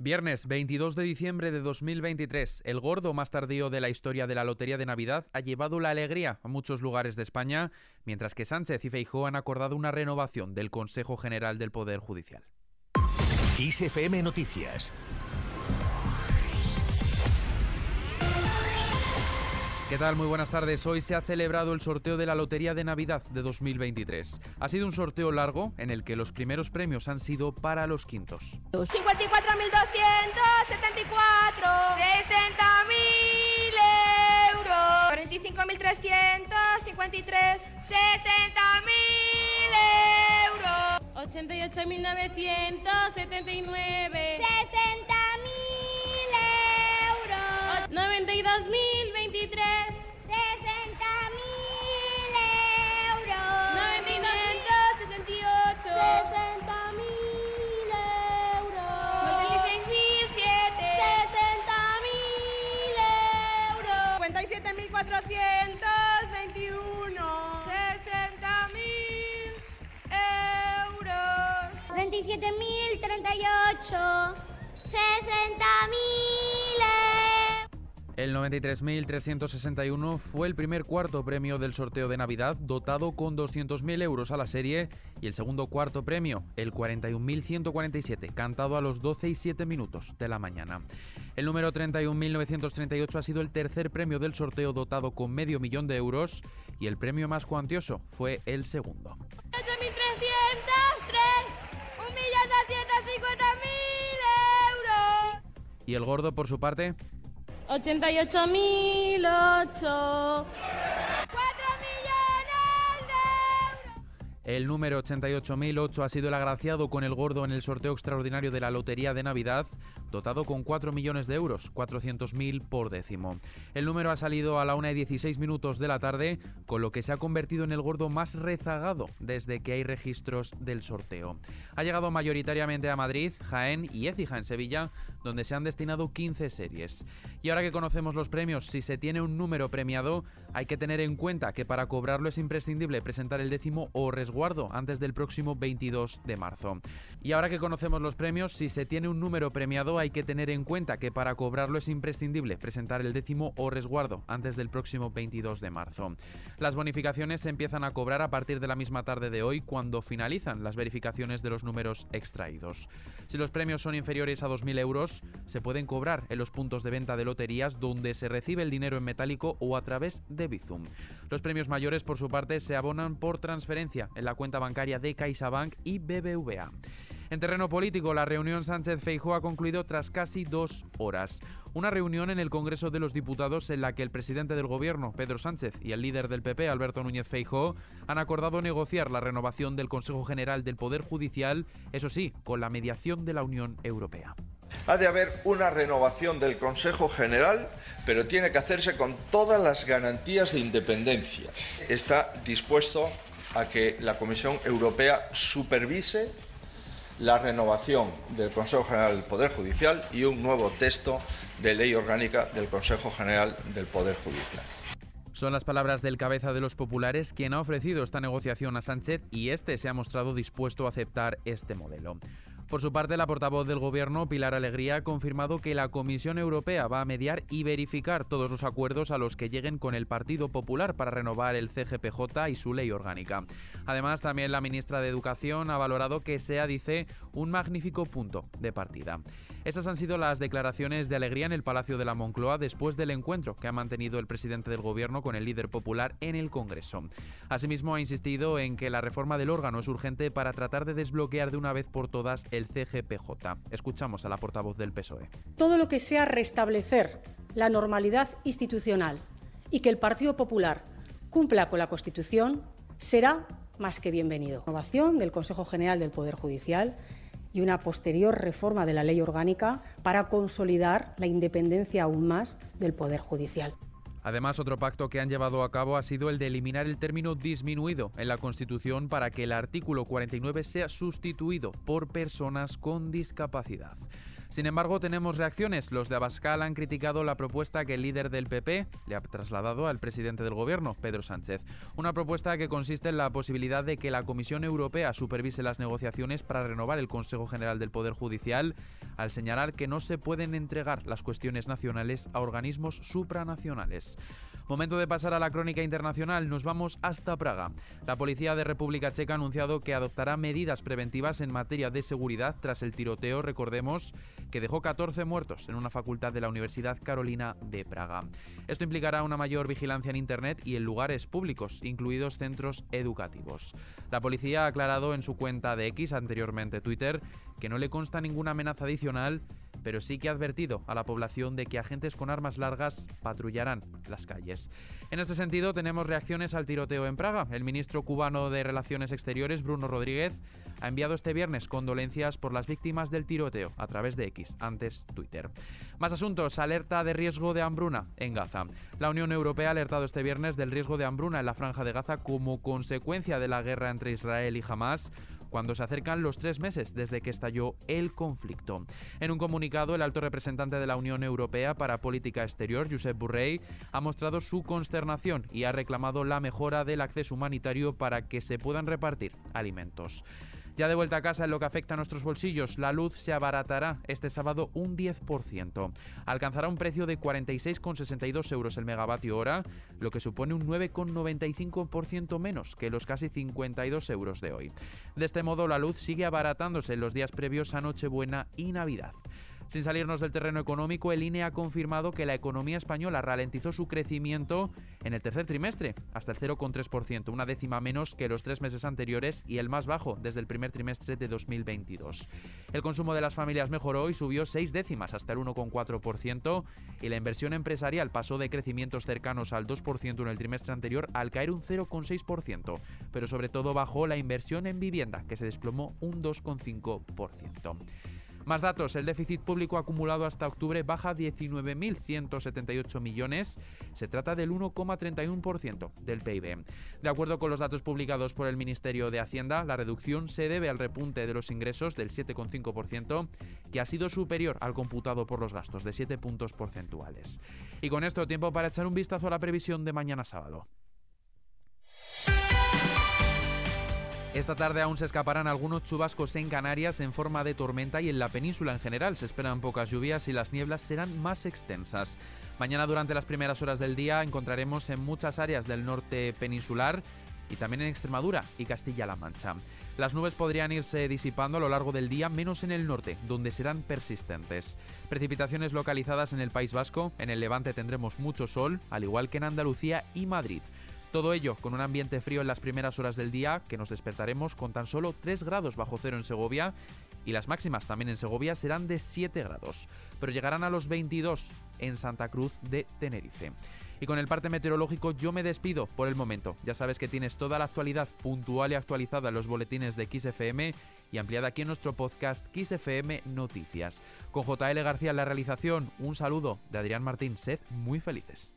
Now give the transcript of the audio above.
Viernes 22 de diciembre de 2023, el gordo más tardío de la historia de la Lotería de Navidad ha llevado la alegría a muchos lugares de España, mientras que Sánchez y Feijóo han acordado una renovación del Consejo General del Poder Judicial. ISFM Noticias ¿Qué tal? Muy buenas tardes. Hoy se ha celebrado el sorteo de la Lotería de Navidad de 2023. Ha sido un sorteo largo en el que los primeros premios han sido para los quintos. 54.274, 60.000 euros, 45.353, 60.000 euros, 88.979, 60.000 euros, 92.023, 57.421, 60.000 euros. 27.038, 60.000 euros. El 93.361 fue el primer cuarto premio del sorteo de Navidad, dotado con 200.000 euros a la serie, y el segundo cuarto premio, el 41.147, cantado a los 12 y 7 minutos de la mañana. El número 31.938 ha sido el tercer premio del sorteo dotado con medio millón de euros, y el premio más cuantioso fue el segundo. 8.303, 1.250.000 euros. Y el gordo, por su parte, 88.008. 4 millones de euros. El número 88.008 ha sido el agraciado con el gordo en el sorteo extraordinario de la Lotería de Navidad, dotado con 4 millones de euros, 400.000 por décimo. El número ha salido a la 1 y 16 minutos de la tarde, con lo que se ha convertido en el gordo más rezagado desde que hay registros del sorteo. Ha llegado mayoritariamente a Madrid, Jaén y Écija en Sevilla, donde se han destinado 15 series. Y ahora que conocemos los premios, si se tiene un número premiado, hay que tener en cuenta que para cobrarlo es imprescindible presentar el décimo o resguardo antes del próximo 22 de marzo. Y ahora que conocemos los premios, si se tiene un número premiado, hay que tener en cuenta que para cobrarlo es imprescindible presentar el décimo o resguardo antes del próximo 22 de marzo. Las bonificaciones se empiezan a cobrar a partir de la misma tarde de hoy cuando finalizan las verificaciones de los números extraídos. Si los premios son inferiores a 2.000 euros, se pueden cobrar en los puntos de venta de loterías donde se recibe el dinero en metálico o a través de Bizum. Los premios mayores, por su parte, se abonan por transferencia en la cuenta bancaria de CaixaBank y BBVA. En terreno político, la reunión Sánchez-Feijóo ha concluido tras casi dos horas. Una reunión en el Congreso de los Diputados en la que el presidente del Gobierno, Pedro Sánchez, y el líder del PP, Alberto Núñez Feijóo, han acordado negociar la renovación del Consejo General del Poder Judicial, eso sí, con la mediación de la Unión Europea. Ha de haber una renovación del Consejo General, pero tiene que hacerse con todas las garantías de independencia. Está dispuesto a que la Comisión Europea supervise la renovación del Consejo General del Poder Judicial y un nuevo texto de ley orgánica del Consejo General del Poder Judicial. Son las palabras del cabeza de los populares quien ha ofrecido esta negociación a Sánchez y este se ha mostrado dispuesto a aceptar este modelo. Por su parte, la portavoz del Gobierno, Pilar Alegría, ha confirmado que la Comisión Europea va a mediar y verificar todos los acuerdos a los que lleguen con el Partido Popular para renovar el CGPJ y su ley orgánica. Además, también la ministra de Educación ha valorado que sea, dice, un magnífico punto de partida. Esas han sido las declaraciones de Alegría en el Palacio de la Moncloa después del encuentro que ha mantenido el presidente del Gobierno con el líder popular en el Congreso. Asimismo, ha insistido en que la reforma del órgano es urgente para tratar de desbloquear de una vez por todas el CGPJ. Escuchamos a la portavoz del PSOE. Todo lo que sea restablecer la normalidad institucional y que el Partido Popular cumpla con la Constitución será más que bienvenido. Renovación del Consejo General del Poder Judicial y una posterior reforma de la ley orgánica para consolidar la independencia aún más del Poder Judicial. Además, otro pacto que han llevado a cabo ha sido el de eliminar el término disminuido en la Constitución para que el artículo 49 sea sustituido por personas con discapacidad. Sin embargo, tenemos reacciones. Los de Abascal han criticado la propuesta que el líder del PP le ha trasladado al presidente del gobierno, Pedro Sánchez. Una propuesta que consiste en la posibilidad de que la Comisión Europea supervise las negociaciones para renovar el Consejo General del Poder Judicial, al señalar que no se pueden entregar las cuestiones nacionales a organismos supranacionales. Momento de pasar a la crónica internacional, nos vamos hasta Praga. La policía de República Checa ha anunciado que adoptará medidas preventivas en materia de seguridad tras el tiroteo, recordemos, que dejó 14 muertos en una facultad de la Universidad Carolina de Praga. Esto implicará una mayor vigilancia en Internet y en lugares públicos, incluidos centros educativos. La policía ha aclarado en su cuenta de X, anteriormente Twitter, que no le consta ninguna amenaza adicional pero sí que ha advertido a la población de que agentes con armas largas patrullarán las calles. En este sentido, tenemos reacciones al tiroteo en Praga. El ministro cubano de Relaciones Exteriores, Bruno Rodríguez, ha enviado este viernes condolencias por las víctimas del tiroteo a través de X, antes Twitter. Más asuntos, alerta de riesgo de hambruna en Gaza. La Unión Europea ha alertado este viernes del riesgo de hambruna en la franja de Gaza como consecuencia de la guerra entre Israel y Hamas cuando se acercan los tres meses desde que estalló el conflicto. En un comunicado, el alto representante de la Unión Europea para Política Exterior, Josep Burrell, ha mostrado su consternación y ha reclamado la mejora del acceso humanitario para que se puedan repartir alimentos. Ya de vuelta a casa en lo que afecta a nuestros bolsillos, la luz se abaratará este sábado un 10%. Alcanzará un precio de 46,62 euros el megavatio hora, lo que supone un 9,95% menos que los casi 52 euros de hoy. De este modo, la luz sigue abaratándose en los días previos a Nochebuena y Navidad. Sin salirnos del terreno económico, el INE ha confirmado que la economía española ralentizó su crecimiento en el tercer trimestre, hasta el 0,3%, una décima menos que los tres meses anteriores y el más bajo desde el primer trimestre de 2022. El consumo de las familias mejoró y subió seis décimas hasta el 1,4% y la inversión empresarial pasó de crecimientos cercanos al 2% en el trimestre anterior al caer un 0,6%, pero sobre todo bajó la inversión en vivienda, que se desplomó un 2,5%. Más datos, el déficit público acumulado hasta octubre baja 19.178 millones, se trata del 1,31% del PIB. De acuerdo con los datos publicados por el Ministerio de Hacienda, la reducción se debe al repunte de los ingresos del 7,5%, que ha sido superior al computado por los gastos de 7 puntos porcentuales. Y con esto tiempo para echar un vistazo a la previsión de mañana sábado. Esta tarde aún se escaparán algunos chubascos en Canarias en forma de tormenta y en la península en general se esperan pocas lluvias y las nieblas serán más extensas. Mañana durante las primeras horas del día encontraremos en muchas áreas del norte peninsular y también en Extremadura y Castilla-La Mancha. Las nubes podrían irse disipando a lo largo del día, menos en el norte, donde serán persistentes. Precipitaciones localizadas en el País Vasco, en el Levante tendremos mucho sol, al igual que en Andalucía y Madrid. Todo ello con un ambiente frío en las primeras horas del día, que nos despertaremos con tan solo 3 grados bajo cero en Segovia, y las máximas también en Segovia serán de 7 grados, pero llegarán a los 22 en Santa Cruz de Tenerife. Y con el parte meteorológico yo me despido por el momento. Ya sabes que tienes toda la actualidad puntual y actualizada en los boletines de XFM y ampliada aquí en nuestro podcast XFM Noticias. Con JL García en la realización, un saludo de Adrián Martín. Sed muy felices.